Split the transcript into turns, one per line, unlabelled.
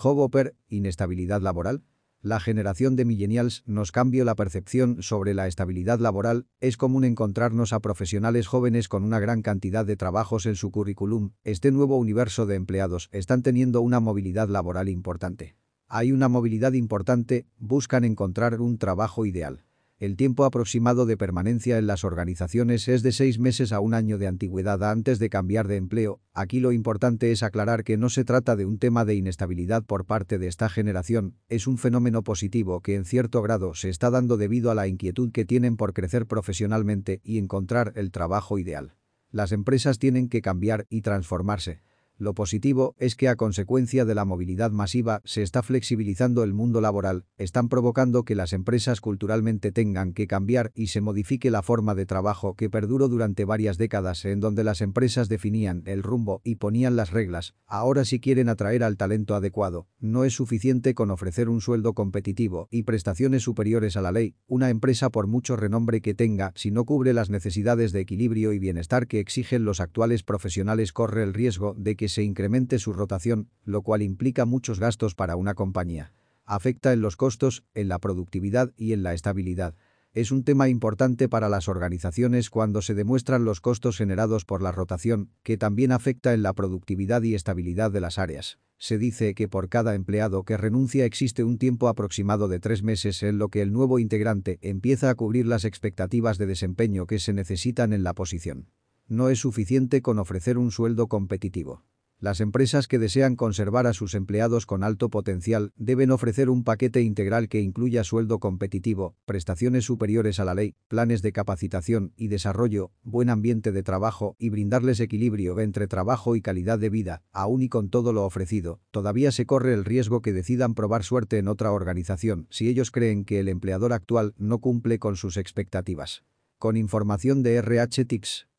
Job Hopper, inestabilidad laboral. La generación de millennials nos cambió la percepción sobre la estabilidad laboral, es común encontrarnos a profesionales jóvenes con una gran cantidad de trabajos en su currículum, este nuevo universo de empleados están teniendo una movilidad laboral importante. Hay una movilidad importante, buscan encontrar un trabajo ideal. El tiempo aproximado de permanencia en las organizaciones es de seis meses a un año de antigüedad antes de cambiar de empleo. Aquí lo importante es aclarar que no se trata de un tema de inestabilidad por parte de esta generación, es un fenómeno positivo que en cierto grado se está dando debido a la inquietud que tienen por crecer profesionalmente y encontrar el trabajo ideal. Las empresas tienen que cambiar y transformarse. Lo positivo es que a consecuencia de la movilidad masiva se está flexibilizando el mundo laboral, están provocando que las empresas culturalmente tengan que cambiar y se modifique la forma de trabajo que perduró durante varias décadas en donde las empresas definían el rumbo y ponían las reglas. Ahora si quieren atraer al talento adecuado, no es suficiente con ofrecer un sueldo competitivo y prestaciones superiores a la ley, una empresa por mucho renombre que tenga, si no cubre las necesidades de equilibrio y bienestar que exigen los actuales profesionales corre el riesgo de que se incremente su rotación, lo cual implica muchos gastos para una compañía. Afecta en los costos, en la productividad y en la estabilidad. Es un tema importante para las organizaciones cuando se demuestran los costos generados por la rotación, que también afecta en la productividad y estabilidad de las áreas. Se dice que por cada empleado que renuncia existe un tiempo aproximado de tres meses en lo que el nuevo integrante empieza a cubrir las expectativas de desempeño que se necesitan en la posición. No es suficiente con ofrecer un sueldo competitivo. Las empresas que desean conservar a sus empleados con alto potencial deben ofrecer un paquete integral que incluya sueldo competitivo, prestaciones superiores a la ley, planes de capacitación y desarrollo, buen ambiente de trabajo y brindarles equilibrio entre trabajo y calidad de vida, aún y con todo lo ofrecido. Todavía se corre el riesgo que decidan probar suerte en otra organización si ellos creen que el empleador actual no cumple con sus expectativas. Con información de RH Tips.